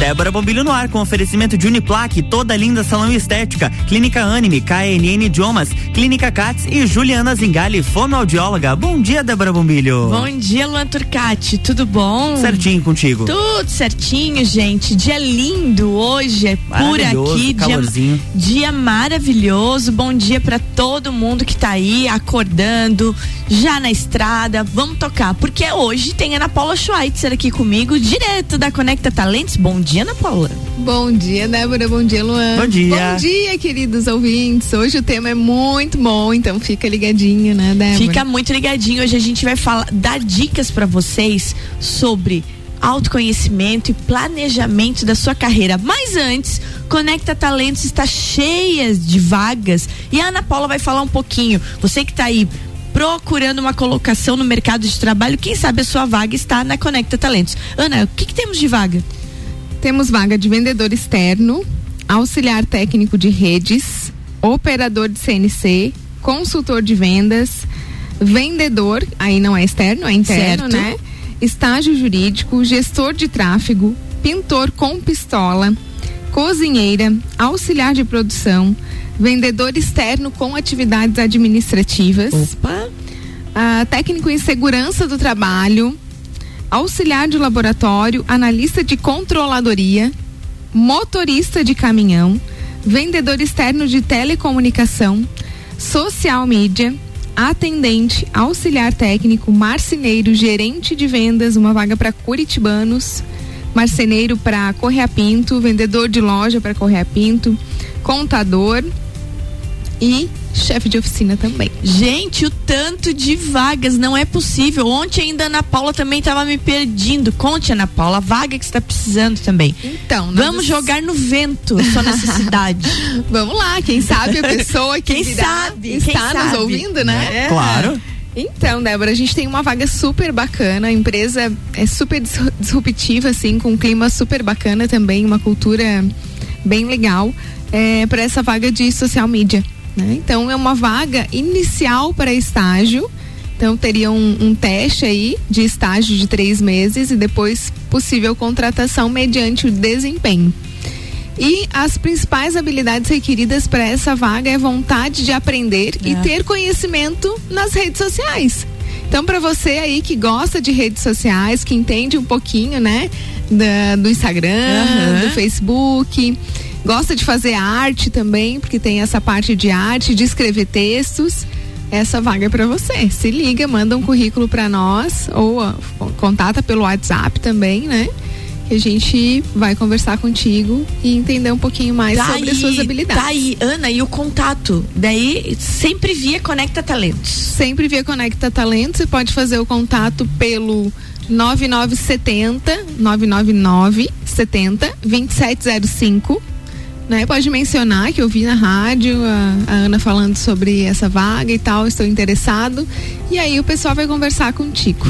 Débora Bombilho no ar com oferecimento de Uniplaque, toda linda salão estética, Clínica Anime, KNN Idiomas, Clínica Cats e Juliana Zingali, fonoaudióloga. Bom dia, Débora Bombilho. Bom dia, Luan Turcati. Tudo bom? Certinho contigo. Tudo certinho, gente. Dia lindo hoje, é por aqui. Calorzinho. Dia, dia maravilhoso. Bom dia para todo mundo que tá aí acordando, já na estrada. Vamos tocar, porque hoje tem a Ana Paula Schweitzer aqui comigo, direto da Conecta Talentos. Bom dia, Ana Paula. Bom dia, Débora. Bom dia, Luan. Bom dia. Bom dia, queridos ouvintes. Hoje o tema é muito bom, então fica ligadinho, né, Débora? Fica muito ligadinho. Hoje a gente vai falar, dar dicas para vocês sobre autoconhecimento e planejamento da sua carreira. Mas antes, Conecta Talentos está cheia de vagas e a Ana Paula vai falar um pouquinho. Você que está aí procurando uma colocação no mercado de trabalho, quem sabe a sua vaga está na Conecta Talentos. Ana, o que, que temos de vaga? Temos vaga de vendedor externo, auxiliar técnico de redes, operador de CNC, consultor de vendas, vendedor, aí não é externo, é interno, Certo. né? Estágio jurídico, gestor de tráfego, pintor com pistola, cozinheira, auxiliar de produção, vendedor externo com atividades administrativas, Opa! ah, técnico em segurança do trabalho, auxiliar de laboratório, analista de controladoria, motorista de caminhão, vendedor externo de telecomunicação, social media, atendente, auxiliar técnico, marceneiro, gerente de vendas, uma vaga para curitibanos, marceneiro para Correia Pinto, vendedor de loja para Correia Pinto, contador e chefe de oficina também. Gente, o tanto de vagas não é possível. Ontem ainda a Ana Paula também estava me perdendo. Conte, Ana Paula, a vaga que você está precisando também. Então, nós- Vamos jogar no vento a sua necessidade. Vamos lá, quem sabe a pessoa que Quem virá sabe, quem está nos sabe. ouvindo, né? É. Claro. Então, Débora, a gente tem uma vaga super bacana, a empresa é super dis- disruptiva, assim, com um clima super bacana também, uma cultura bem legal é, para essa vaga de social media. Né? Então, é uma vaga inicial para estágio. Então, teria um, um teste aí de estágio de três meses e depois possível contratação mediante o desempenho. E as principais habilidades requeridas para essa vaga é vontade de aprender e É. ter conhecimento nas redes sociais. Então, para você aí que gosta de redes sociais, que entende um pouquinho, né, da- do Instagram, Aham. do Facebook, gosta de fazer arte também, porque tem essa parte de arte, de escrever textos, essa vaga é para você. Se liga, manda um currículo para nós ou contata pelo WhatsApp também, né? Que a gente vai conversar contigo e entender um pouquinho mais sobre as suas habilidades. Tá aí, Ana, e o contato? Daí, sempre via Conecta Talentos. Sempre via Conecta Talento, você pode fazer o contato pelo 9970 999 70 2705. Né? Pode mencionar que eu vi na rádio a, a Ana falando sobre essa vaga e tal, estou interessado. E aí o pessoal vai conversar contigo.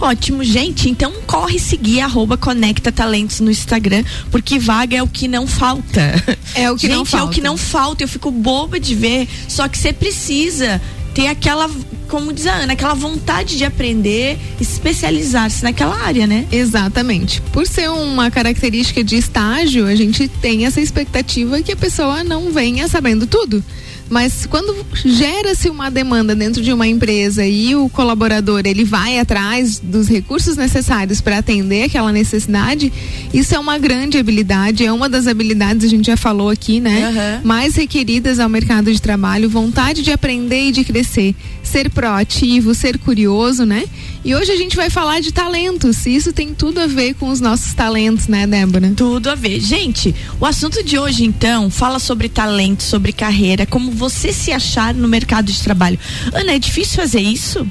Ótimo, gente. Então corre seguir arroba Conecta Talentos no Instagram, porque vaga é o que não falta. É o que gente, não é o falta. que não falta. Eu fico boba de ver. Só que você precisa ter aquela, como diz a Ana, aquela vontade de aprender, especializar-se naquela área, né? Exatamente. Por ser uma característica de estágio, a gente tem essa expectativa que a pessoa não venha sabendo tudo. Mas quando gera-se uma demanda dentro de uma empresa e o colaborador ele vai atrás dos recursos necessários para atender aquela necessidade, isso é uma grande habilidade, é uma das habilidades a gente já falou aqui, né? Aham. mais requeridas ao mercado de trabalho, vontade de aprender e de crescer, ser proativo, ser curioso, né? E hoje a gente vai falar de talentos, e isso tem tudo a ver com os nossos talentos, né, Débora? Tudo a ver. Gente, o assunto de hoje, então, fala sobre talento, sobre carreira, como você se achar no mercado de trabalho. Ana, é difícil fazer isso?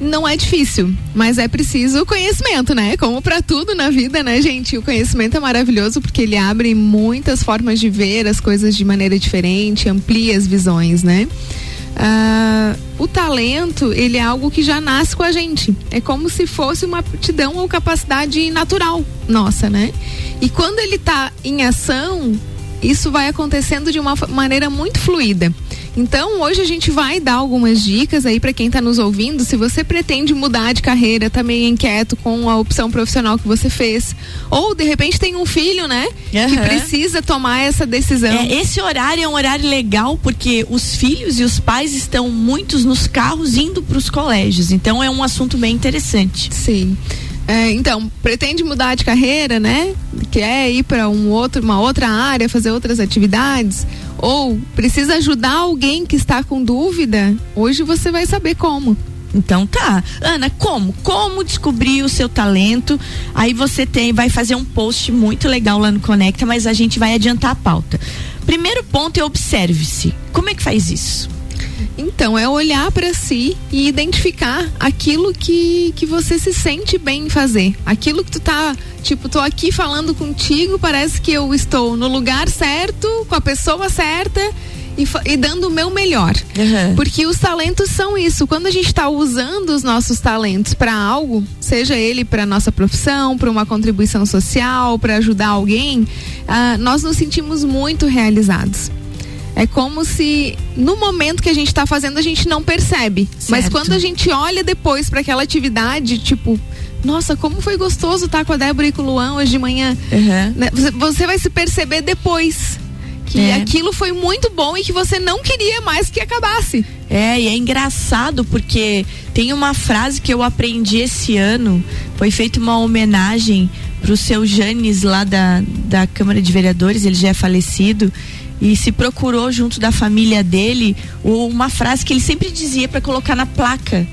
Não é difícil, mas é preciso conhecimento, né? Como pra tudo na vida, né, gente? O conhecimento é maravilhoso porque ele abre muitas formas de ver as coisas de maneira diferente, amplia as visões, né? Ah, o talento, ele é algo que já nasce com a gente. É como se fosse uma aptidão ou capacidade natural nossa, né? E quando ele tá em ação, isso vai acontecendo de uma maneira muito fluida. Então, hoje a gente vai dar algumas dicas aí para quem está nos ouvindo. Se você pretende mudar de carreira, tá meio inquieto com a opção profissional que você fez, ou de repente tem um filho, né, uhum. que precisa tomar essa decisão. É, esse horário é um horário legal porque os filhos e os pais estão muitos nos carros indo para os colégios. Então, é um assunto bem interessante. Sim. É, então, pretende mudar de carreira, né? Quer ir para um outro, uma outra área, fazer outras atividades? Ou precisa ajudar alguém que está com dúvida? Hoje você vai saber como. Então tá. Ana, como? Como descobrir o seu talento? Aí você tem, vai fazer um post muito legal lá no Conecta, mas a gente vai adiantar a pauta. Primeiro ponto é observe-se. Como é que faz isso? Então, é olhar para si e identificar aquilo que, que você se sente bem em fazer. Aquilo que tu tá, tipo, tô aqui falando contigo, parece que eu estou no lugar certo, com a pessoa certa e, e dando o meu melhor. Uhum. Porque os talentos são isso. Quando a gente está usando os nossos talentos para algo, seja ele para nossa profissão, para uma contribuição social, para ajudar alguém, uh, nós nos sentimos muito realizados. É como se no momento que a gente está fazendo a gente não percebe. Certo. Mas quando a gente olha depois para aquela atividade, tipo, nossa, como foi gostoso estar tá com a Débora e com o Luan hoje de manhã. Uhum. Você vai se perceber depois que é. aquilo foi muito bom e que você não queria mais que acabasse. É, e é engraçado porque tem uma frase que eu aprendi esse ano, foi feita uma homenagem pro seu Janes lá da, da Câmara de Vereadores, ele já é falecido e se procurou junto da família dele uma frase que ele sempre dizia para colocar na placa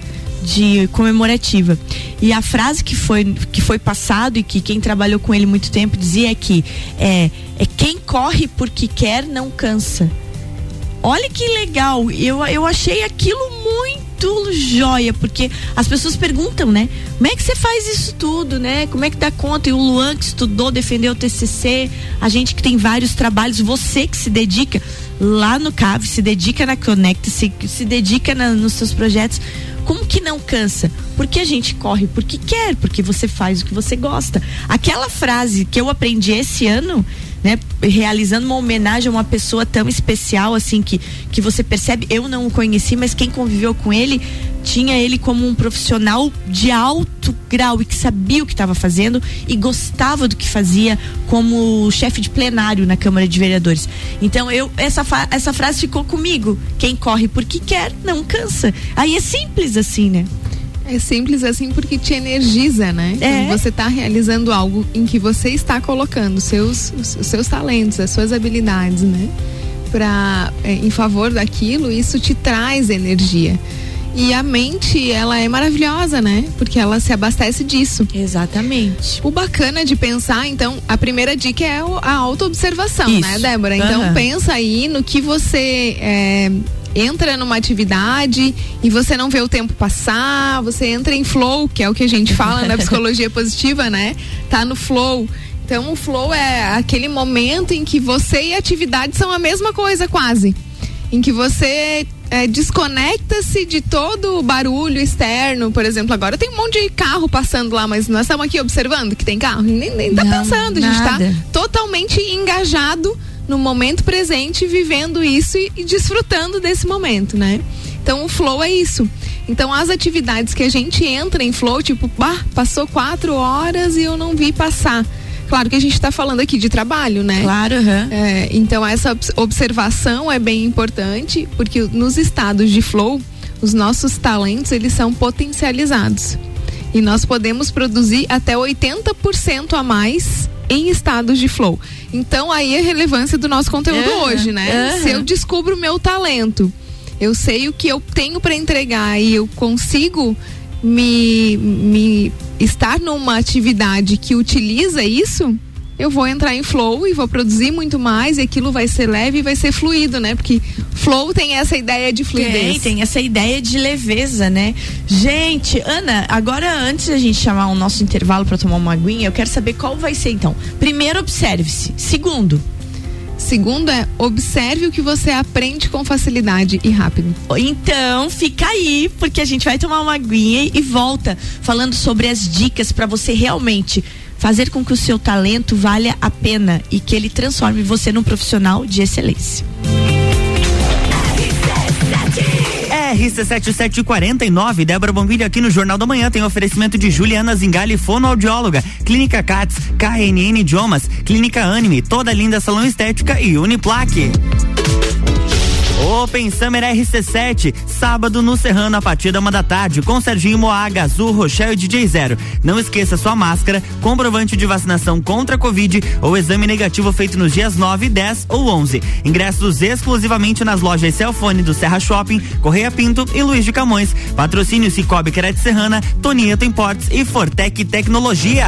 de comemorativa. E a frase que foi que foi passado e que quem trabalhou com ele muito tempo dizia é que é, é quem corre porque quer não cansa. Olha que legal. Eu, eu achei aquilo muito joia, porque as pessoas perguntam, né? Como é que você faz isso tudo, né? Como é que dá conta? E o Luan que estudou, defendeu o TCC, a gente que tem vários trabalhos, você que se dedica lá no CAV, se dedica na Connect, se, se dedica na, nos seus projetos. Como que não cansa? Porque a gente corre porque quer, porque você faz o que você gosta. Aquela frase que eu aprendi esse ano, né, realizando uma homenagem a uma pessoa tão especial assim que que você percebe, eu não o conheci, mas quem conviveu com ele tinha ele como um profissional de alto grau e que sabia o que estava fazendo e gostava do que fazia como chefe de plenário na Câmara de Vereadores. Então eu essa essa frase ficou comigo. Quem corre porque quer não cansa. Aí é simples assim, né? É simples assim porque te energiza, né? É. Você está realizando algo em que você está colocando seus, os seus talentos, as suas habilidades, né? Pra, é, em favor daquilo, isso te traz energia. E a mente, ela é maravilhosa, né? Porque ela se abastece disso. Exatamente. O bacana de pensar, então, a primeira dica é a autoobservação, né, Débora? Então, uhum. pensa aí no que você é, entra numa atividade e você não vê o tempo passar, você entra em flow, que é o que a gente fala na psicologia positiva, né? Tá no flow. Então o flow é aquele momento em que você e a atividade são a mesma coisa quase. Em que você é, desconecta-se de todo o barulho externo, por exemplo, agora tem um monte de carro passando lá, mas nós estamos aqui observando que tem carro, nem, nem tá não, pensando, a gente está totalmente engajado no momento presente, vivendo isso e, e desfrutando desse momento, né? Então o flow é isso. Então as atividades que a gente entra em flow, tipo, bah, passou quatro horas e eu não vi passar. Claro que a gente está falando aqui de trabalho, né? Claro. Uhum. É, então essa observação é bem importante porque nos estados de flow os nossos talentos eles são potencializados e nós podemos produzir até 80% a mais em estados de flow. Então aí é a relevância do nosso conteúdo uhum, hoje, né? Uhum. Se eu descubro o meu talento, eu sei o que eu tenho para entregar e eu consigo me, me estar numa atividade que utiliza isso, eu vou entrar em flow e vou produzir muito mais e aquilo vai ser leve e vai ser fluido, né? Porque flow tem essa ideia de fluidez. Tem, tem essa ideia de leveza, né? Gente, Ana, agora antes da gente chamar o nosso intervalo para tomar uma aguinha, eu quero saber qual vai ser então. Primeiro, observe-se. Segundo, Segundo é observe o que você aprende com facilidade e rápido. Então, fica aí, porque a gente vai tomar uma aguinha e volta falando sobre as dicas para você realmente fazer com que o seu talento valha a pena e que ele transforme você num profissional de excelência. RC7749, Débora Bombilho aqui no Jornal da Manhã tem oferecimento de Juliana Zingali, fonoaudióloga, Clínica Cats, KNN Idiomas, Clínica Anime, toda linda salão estética e Uniplaque. Open Summer RC7, sábado no Serrano a partir da uma da tarde, com Serginho Moaga, Azul, Rochelle e DJ Zero. Não esqueça sua máscara, comprovante de vacinação contra a Covid ou exame negativo feito nos dias 9, 10 ou 11. Ingressos exclusivamente nas lojas Celfone do Serra Shopping, Correia Pinto e Luiz de Camões. Patrocínio Cicobi Crédito Serrana, Tonieto Importes e Fortec Tecnologia.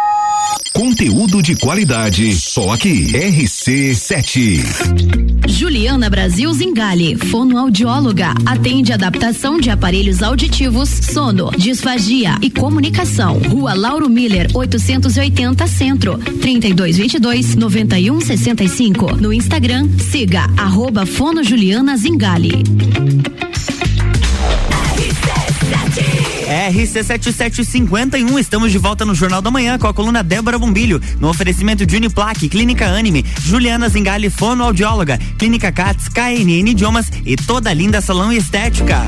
Conteúdo de qualidade, só aqui. RC7. Juliana Brasil Zingali, fonoaudióloga, atende adaptação de aparelhos auditivos, sono, disfagia e comunicação. Rua Lauro Miller, 880 Centro, 3222 9165. No Instagram, siga arroba Fono Juliana Zingali. RC7751, estamos de volta no Jornal da Manhã com a coluna Débora Bombilho, no oferecimento de Uniplaque, Clínica Anime, Juliana Zingali, fonoaudióloga, Clínica Cats, KNN Idiomas e toda linda salão estética.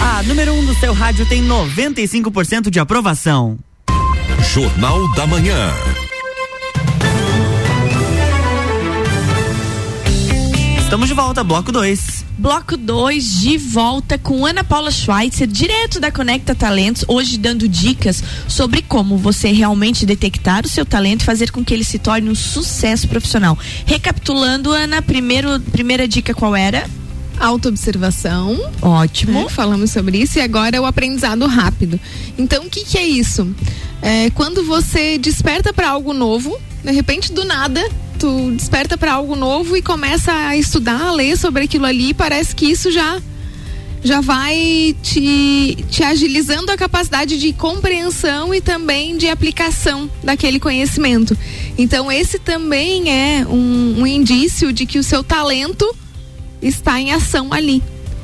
A número 1 um do seu rádio tem 95% de aprovação. Jornal da Manhã. Estamos de volta, bloco 2. Bloco 2 de volta com Ana Paula Schweitzer, direto da Conecta Talentos, hoje dando dicas sobre como você realmente detectar o seu talento e fazer com que ele se torne um sucesso profissional. Recapitulando, Ana, primeiro, primeira dica qual era? Autoobservação. Ótimo. Né? Falamos sobre isso e agora o aprendizado rápido. Então, o que, que é isso? É quando você desperta para algo novo, de repente do nada tu desperta para algo novo e começa a estudar, a ler sobre aquilo ali, parece que isso já já vai te, te agilizando a capacidade de compreensão e também de aplicação daquele conhecimento. Então, esse também é um, um indício de que o seu talento está em ação ali.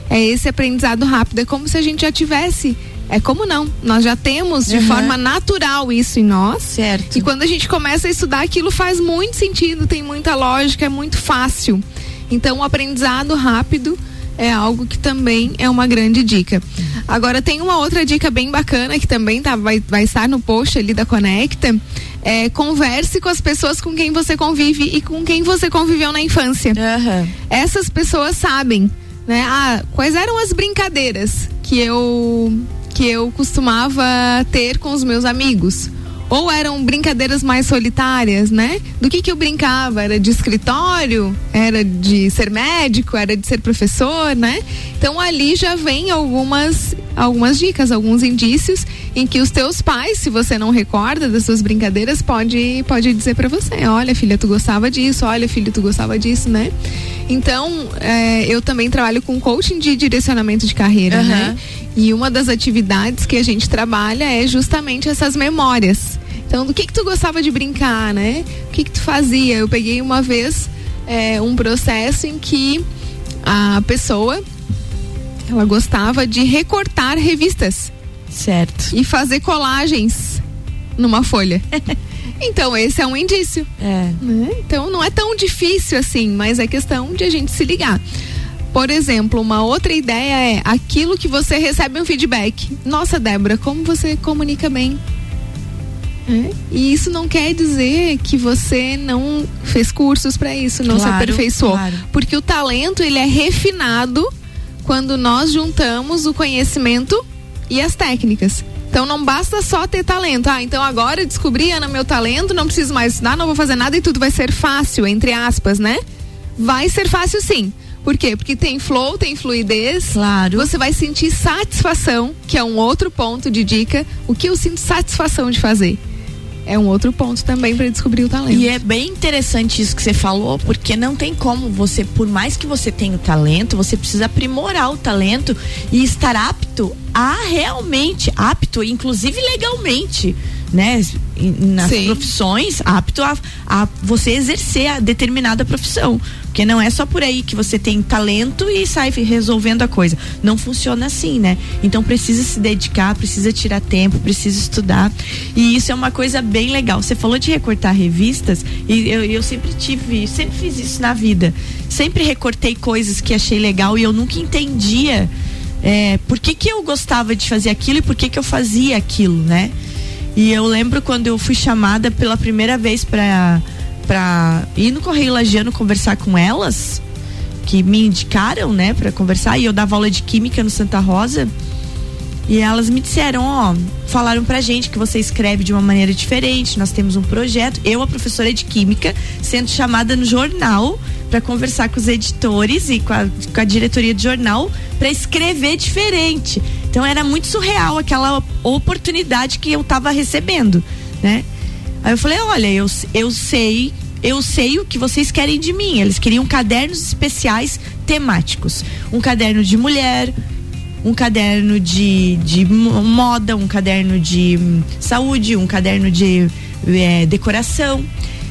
É esse aprendizado rápido. É como se a gente já tivesse é como não. Nós já temos de uhum. forma natural isso em nós. Certo. E quando a gente começa a estudar, aquilo faz muito sentido, tem muita lógica, é muito fácil. Então, o aprendizado rápido é algo que também é uma grande dica. Agora tem uma outra dica bem bacana que também tá, vai, vai estar no post ali da Conecta. É, converse com as pessoas com quem você convive e com quem você conviveu na infância. Uhum. Essas pessoas sabem, né? Ah, quais eram as brincadeiras que eu que eu costumava ter com os meus amigos. Ou eram brincadeiras mais solitárias, né? Do que que eu brincava? Era de escritório? Era de ser médico? Era de ser professor, né? Então ali já vem algumas algumas dicas, alguns indícios em que os teus pais, se você não recorda das suas brincadeiras, pode pode dizer para você, olha filha, tu gostava disso, olha filho, tu gostava disso, né? Então, é, eu também trabalho com coaching de direcionamento de carreira, uhum. né? E uma das atividades que a gente trabalha é justamente essas memórias. Então, do que que tu gostava de brincar, né? O que que tu fazia? Eu peguei uma vez é, um processo em que a pessoa ela gostava de recortar revistas. Certo. E fazer colagens numa folha. então, esse é um indício. É. Né? Então, não é tão difícil assim, mas é questão de a gente se ligar. Por exemplo, uma outra ideia é aquilo que você recebe um feedback. Nossa, Débora, como você comunica bem. É? E isso não quer dizer que você não fez cursos para isso, não Claro, se aperfeiçoou. claro. Porque o talento, ele é refinado quando nós juntamos o conhecimento e as técnicas. Então não basta só ter talento. Ah, então agora eu descobri, Ana, meu talento, não preciso mais estudar, não vou fazer nada e tudo vai ser fácil, entre aspas, né? Vai ser fácil sim. Por quê? Porque tem flow, tem fluidez. Claro. Você vai sentir satisfação, que é um outro ponto de dica. O que eu sinto satisfação de fazer? É um outro ponto também para descobrir o talento. E é bem interessante isso que você falou, porque não tem como você, por mais que você tenha o talento, você precisa aprimorar o talento e estar apto a realmente, apto, inclusive legalmente, né? Nas Sim. profissões, apto a, a você exercer a determinada profissão. Porque não é só por aí que você tem talento e sai resolvendo a coisa. Não funciona assim, né? Então precisa se dedicar, precisa tirar tempo, precisa estudar. E isso é uma coisa bem legal. Você falou de recortar revistas e eu, eu sempre tive, sempre fiz isso na vida. Sempre recortei coisas que achei legal e eu nunca entendia é, por que, que eu gostava de fazer aquilo e por que, que eu fazia aquilo, né? E eu lembro quando eu fui chamada pela primeira vez para para ir no Correio Lagiano conversar com elas, que me indicaram, né, para conversar, e eu dava aula de química no Santa Rosa. E elas me disseram, ó, falaram pra gente que você escreve de uma maneira diferente, nós temos um projeto. Eu, a professora de química, sendo chamada no jornal para conversar com os editores e com a, com a diretoria do jornal para escrever diferente. Então era muito surreal aquela oportunidade que eu tava recebendo, né? Aí eu falei, olha, eu, eu sei, eu sei o que vocês querem de mim. Eles queriam cadernos especiais temáticos. Um caderno de mulher, um caderno de, de mo- moda, um caderno de hum, saúde, um caderno de eh, decoração.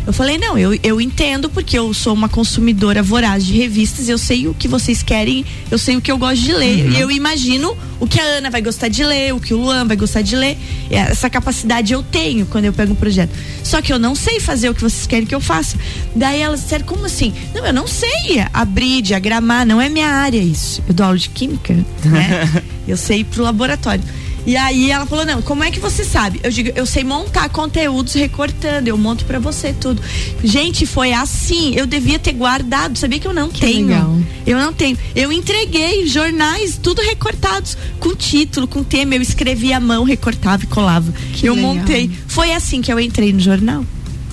Eu falei, não, eu, eu entendo porque eu sou uma consumidora voraz de revistas, eu sei o que vocês querem, eu sei o que eu gosto de ler. E eu imagino o que a Ana vai gostar de ler, o que o Luan vai gostar de ler. Essa capacidade eu tenho quando eu pego um projeto. Só que eu não sei fazer o que vocês querem que eu faça. Daí elas disseram, como assim? Não, eu não sei abrir, diagramar, não é minha área isso. Eu dou aula de química, né? eu sei ir pro laboratório. E aí ela falou: "Não, como é que você sabe?" Eu digo: "Eu sei montar conteúdos recortando, eu monto pra você tudo". Gente, foi assim, eu devia ter guardado, sabia que eu não tenho. legal. Eu não tenho. Eu entreguei jornais tudo recortados com título, com tema, eu escrevia à mão, recortava e colava. Que eu legal. montei. Foi assim que eu entrei no jornal.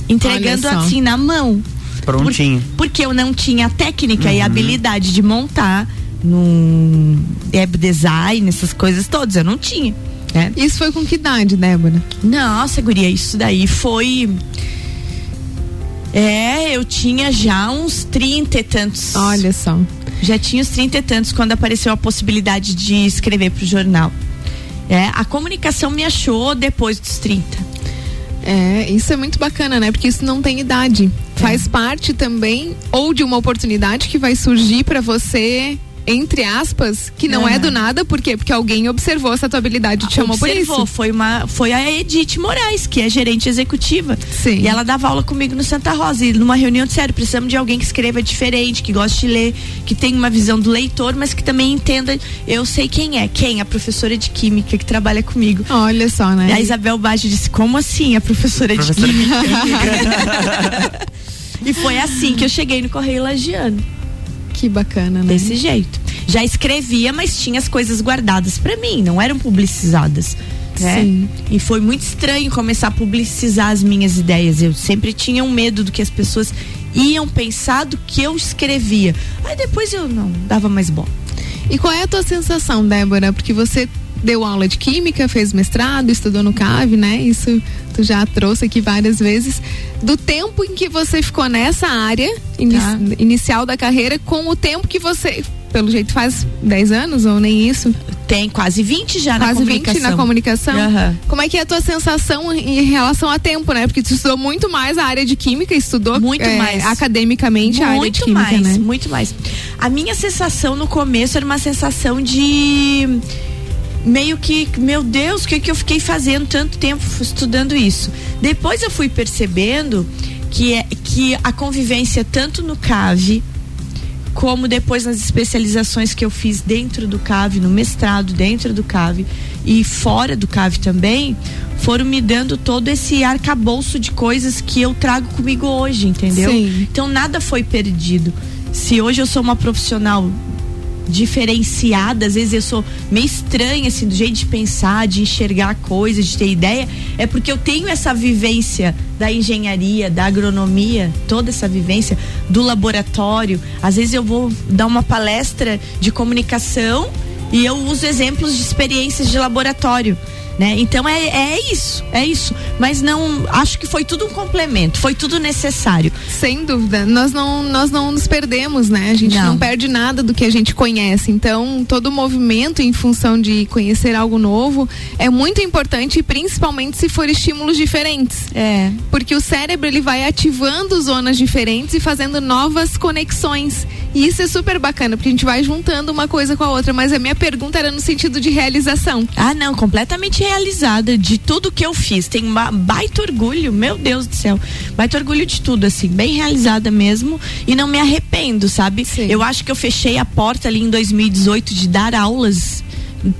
Entregando assim na mão. Prontinho. Por- porque eu não tinha técnica e a habilidade de montar num web design, essas coisas todas. Eu não tinha. Né? Isso foi com que idade, Débora? Nossa, guria, isso daí foi. É, eu tinha já uns 30 e tantos. Olha só. Já tinha os 30 e tantos quando apareceu a possibilidade de escrever pro jornal. É, a comunicação me achou depois dos 30. É, isso é muito bacana, né? Porque isso não tem idade. Faz parte também ou de uma oportunidade que vai surgir pra você, entre aspas, que não é Aham. do nada, por quê? Porque alguém observou essa tua habilidade e te chamou por Observou, isso. Foi, uma, foi a Edith Moraes, que é gerente executiva. Sim. E ela dava aula comigo no Santa Rosa. E numa reunião disseram: precisamos de alguém que escreva diferente, que goste de ler, que tenha uma visão do leitor, mas que também entenda. Eu sei quem é. Quem? A professora de química que trabalha comigo. Olha só, né? A Isabel Baggio disse: como assim a professora, Professora de química? e foi assim que eu cheguei no Correio Lagiano. Que bacana, né? Desse jeito. Já escrevia, mas tinha as coisas guardadas pra mim, não eram publicizadas. Né? Sim. E foi muito estranho começar a publicizar as minhas ideias. Eu sempre tinha um medo do que as pessoas iam pensar do que eu escrevia. Aí depois eu não dava mais bola. E qual é a tua sensação, Débora? Porque você deu aula de química, fez mestrado, estudou no CAV, né? Isso tu já trouxe aqui várias vezes. Do tempo em que você ficou nessa área ini- Tá. inicial da carreira com o tempo que você, pelo jeito, faz 10 anos ou nem isso? Tem quase 20 já na Quase 20 comunicação. na comunicação. Aham. Como é que é a tua sensação em relação a tempo, né? Porque tu estudou muito mais a área de química, estudou Muito é, mais. academicamente a área de Muito química, mais, né? muito mais. A minha sensação no começo era uma sensação de meio que, meu Deus, o que, que eu fiquei fazendo tanto tempo estudando isso? Depois eu fui percebendo que, é, que a convivência tanto no CAV como depois nas especializações que eu fiz dentro do CAV, no mestrado dentro do CAV e fora do CAV também, foram me dando todo esse arcabouço de coisas que eu trago comigo hoje, entendeu? Sim. Então nada foi perdido. Se hoje eu sou uma profissional diferenciada, às vezes eu sou meio estranha assim do jeito de pensar, de enxergar coisas, de ter ideia, é porque eu tenho essa vivência da engenharia, da agronomia, toda essa vivência do laboratório. Às vezes eu vou dar uma palestra de comunicação e eu uso exemplos de experiências de laboratório. Né? Então é, é isso, é isso. Mas não, acho que foi tudo um complemento, foi tudo necessário. Sem dúvida. Nós não, nós não nos perdemos, né? A gente não. Não. perde nada do que a gente conhece. Então, todo movimento em função de conhecer algo novo é muito importante, principalmente se for estímulos diferentes. É. Porque o cérebro ele vai ativando zonas diferentes e fazendo novas conexões. E isso é super bacana, porque a gente vai juntando uma coisa com a outra. Mas a minha pergunta era no sentido de realização. Ah, não, completamente realizada de tudo que eu fiz. Tenho uma baita orgulho, meu Deus do céu. Baita orgulho de tudo, assim, bem realizada mesmo. E não me arrependo, sabe? Sim. Eu acho que eu fechei a porta ali em 2018 de dar aulas.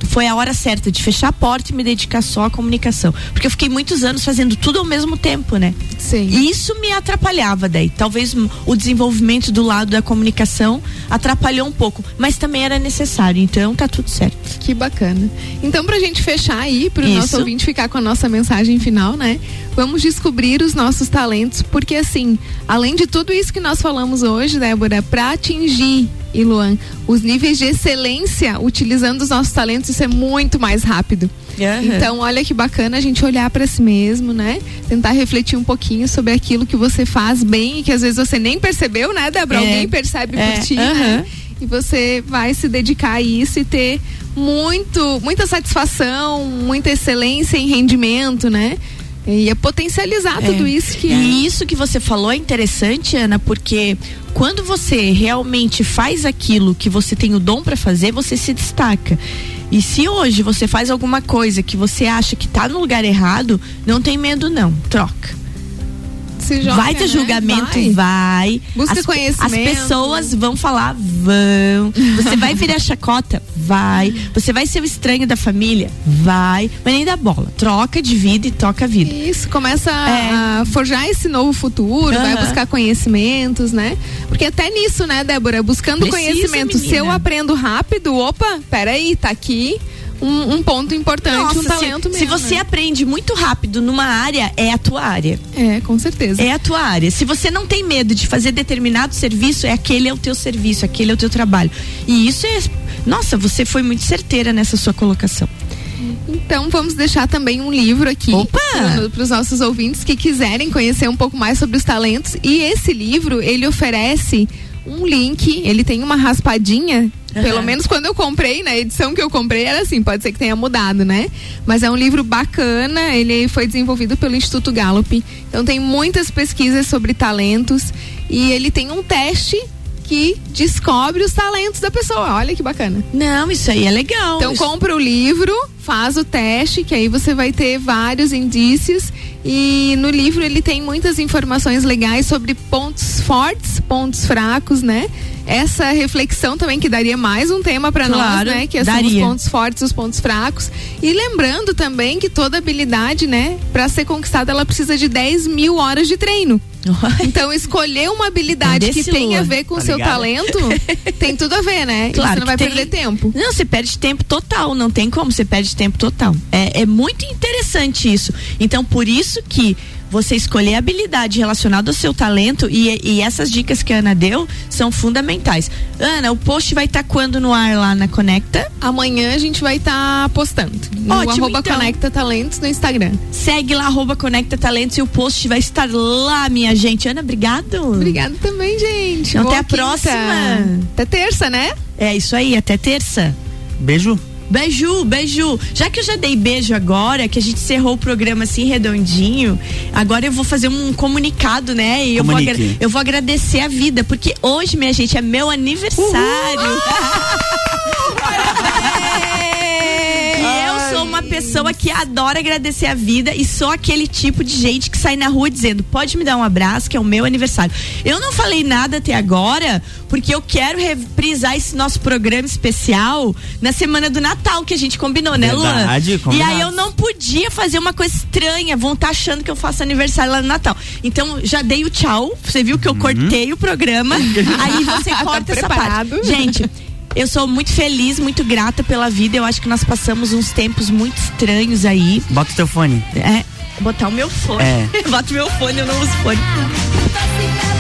Foi a hora certa de fechar a porta e me dedicar só à comunicação. Porque eu fiquei muitos anos fazendo tudo ao mesmo tempo, né? Sim. E isso me atrapalhava daí. Talvez o desenvolvimento do lado da comunicação atrapalhou um pouco, mas também era necessário. Então tá tudo certo. Que bacana. Então, pra gente fechar aí, pro Isso. nosso ouvinte ficar com a nossa mensagem final, né? Vamos descobrir os nossos talentos, porque assim, além de tudo isso que nós falamos hoje, Débora, pra atingir, e Luan, os níveis de excelência utilizando os nossos talentos, isso é muito mais rápido. Então, olha que bacana a gente olhar pra si mesmo, né? Tentar refletir um pouquinho sobre aquilo que você faz bem e que às vezes você nem percebeu, né, Débora? É. Alguém percebe É, por ti, aham. né? E você vai se dedicar a isso e ter muito, muita satisfação, muita excelência em rendimento, né? E é potencializar tudo isso que é. E isso que você falou é interessante, Ana, porque quando você realmente faz aquilo que você tem o dom para fazer, você se destaca. E se hoje você faz alguma coisa que você acha que tá no lugar errado, não tem medo não, troca. Se joga, vai ter né? julgamento, Vai. vai. Busca as, conhecimento. As pessoas vão falar, vão. Você vai virar chacota, vai. Você vai ser o estranho da família, vai. Mas nem dá bola. Troca de vida e toca a vida. Isso, começa É. a forjar esse novo futuro, vai buscar conhecimentos, né? Porque até nisso, né, Débora? Buscando Precisa, conhecimento. Se menina. eu aprendo rápido, opa, peraí, tá aqui um, um ponto importante, um se- talento se, mesmo. você né? aprende muito rápido numa área, é a tua área. É, com certeza. É a tua área. Se você não tem medo de fazer determinado serviço, é aquele é o teu serviço, aquele é o teu trabalho. E isso é. Nossa, você foi muito certeira nessa sua colocação. Então vamos deixar também um livro aqui para os nossos ouvintes que quiserem conhecer um pouco mais sobre os talentos. E esse livro ele oferece um link, ele tem uma raspadinha. Pelo menos quando eu comprei, na edição que eu comprei era assim, pode ser que tenha mudado, né? Mas é um livro bacana, ele foi desenvolvido pelo Instituto Gallup. Então tem muitas pesquisas sobre talentos e ele tem um teste que descobre os talentos da pessoa. Olha que bacana. Não, isso aí é legal. Então compra o livro, faz o teste, que aí você vai ter vários indícios. E no livro ele tem muitas informações legais sobre pontos fortes, pontos fracos, né? Essa reflexão também que daria mais um tema para nós, Claro, né? Que são os pontos fortes, os pontos fracos. E lembrando também que toda habilidade, né, para ser conquistada, ela precisa de 10 mil horas de treino. Então, escolher uma habilidade que tenha a ver com o tá seu ligada? talento tem tudo a ver, né? E Claro você não vai tem. perder tempo. Não, você perde tempo total, não tem como, você perde tempo total. É, é muito interessante isso. Então, por isso que você escolher a habilidade relacionada ao seu talento e, e essas dicas que a Ana deu são fundamentais. Ana, o post vai estar quando no ar lá na Conecta? Amanhã a gente vai estar postando no Ótimo, arroba então. Conecta Talentos no Instagram. Segue lá, arroba Conecta Talentos e o post vai estar lá, minha gente. Ana, obrigado. Obrigada também, gente. Então, até a quinta. próxima. Até terça, né? É isso aí, até terça. Beijo. Beijo, beijo. Já que eu já dei beijo agora, que a gente encerrou o programa assim redondinho, agora eu vou fazer um comunicado, né? E eu vou, eu vou agradecer a vida, porque hoje, minha gente, é meu aniversário. pessoa que adora agradecer a vida e sou aquele tipo de gente que sai na rua dizendo: pode me dar um abraço, que é o meu aniversário. Eu não falei nada até agora, porque eu quero reprisar esse nosso programa especial na semana do Natal que a gente combinou, né, Verdade, Luan? E aí eu não podia fazer uma coisa estranha, vão estar achando que eu faço aniversário lá no Natal. Então já dei o tchau, você viu que eu cortei o programa, aí você corta essa preparado? parte. Gente, eu sou muito feliz, muito grata pela vida. Eu acho que nós passamos uns tempos muito estranhos aí. Bota o teu fone. É, botar o meu fone. É. Bota o meu fone, eu não uso fone.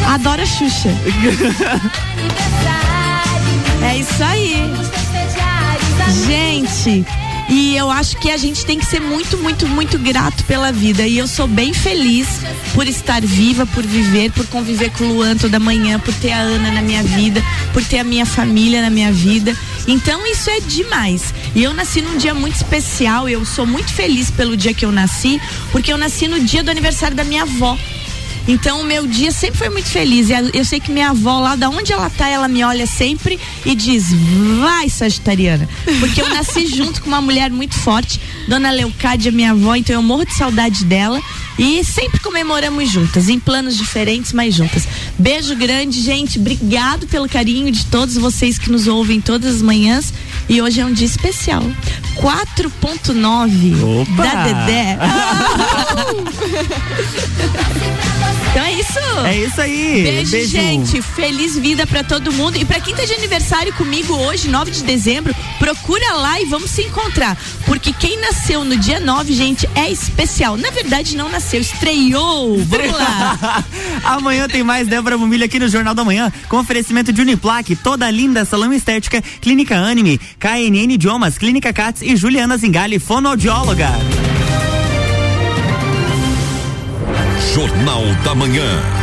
Adoro a Xuxa. É isso aí. Gente, e eu acho que a gente tem que ser muito, muito, muito grato pela vida. E eu sou bem feliz por estar viva, por viver, por conviver com o Luan toda manhã, por ter a Ana na minha vida, por ter a minha família na minha vida. Então isso é demais. E eu nasci num dia muito especial. Eu sou muito feliz pelo dia que eu nasci, porque eu nasci no dia do aniversário da minha avó. Então o meu dia sempre foi muito feliz. E eu sei que minha avó, lá da onde ela tá, ela me olha sempre e diz: vai, Sagitariana. Porque eu nasci junto com uma mulher muito forte, Dona Leucádia, minha avó, então eu morro de saudade dela. E sempre comemoramos juntas, em planos diferentes, mas juntas. Beijo grande, gente. Obrigado pelo carinho de todos vocês que nos ouvem todas as manhãs. E hoje é um dia especial. 4.9 Opa! da Dedé. então é isso. É isso aí. Beijo, gente. Feliz vida pra todo mundo. E pra quem tá de aniversário comigo hoje, 9 de dezembro, procura lá e vamos se encontrar. Porque quem nasceu no dia 9, gente, é especial. Na verdade, não nasceu, estreou. Vamos lá. Amanhã tem mais Débora Mumilha aqui no Jornal da Manhã, com oferecimento de Uniplaque, toda linda, salão estética, Clínica Anime, KNN Idiomas, Clínica Cats e Juliana Zingali, fonoaudióloga. Jornal da Manhã.